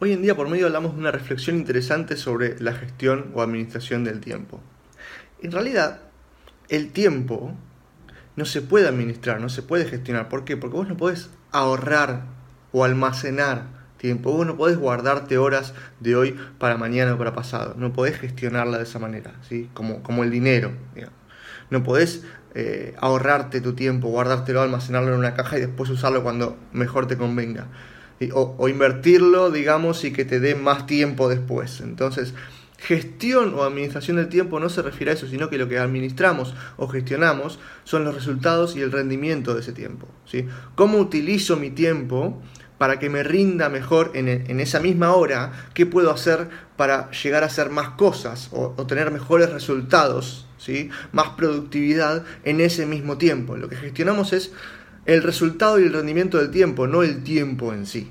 Hoy en día por medio hablamos de una reflexión interesante sobre la gestión o administración del tiempo. En realidad, el tiempo no se puede administrar, no se puede gestionar. ¿Por qué? Porque vos no podés ahorrar o almacenar tiempo. Vos no podés guardarte horas de hoy para mañana o para pasado. No podés gestionarla de esa manera, ¿sí? como, como el dinero. No podés eh, ahorrarte tu tiempo, guardártelo, almacenarlo en una caja y después usarlo cuando mejor te convenga o, invertirlo, digamos, y que te dé más tiempo después. Entonces, gestión o administración del tiempo no se refiere a eso, sino que lo que administramos o gestionamos son los resultados y el rendimiento de ese tiempo. ¿Cómo utilizo mi tiempo para que me rinda mejor en, esa misma hora? ¿Qué puedo hacer para llegar a hacer más cosas o, o tener mejores resultados? Más productividad en ese mismo tiempo. Lo que gestionamos es el resultado y el rendimiento del tiempo, no el tiempo en sí.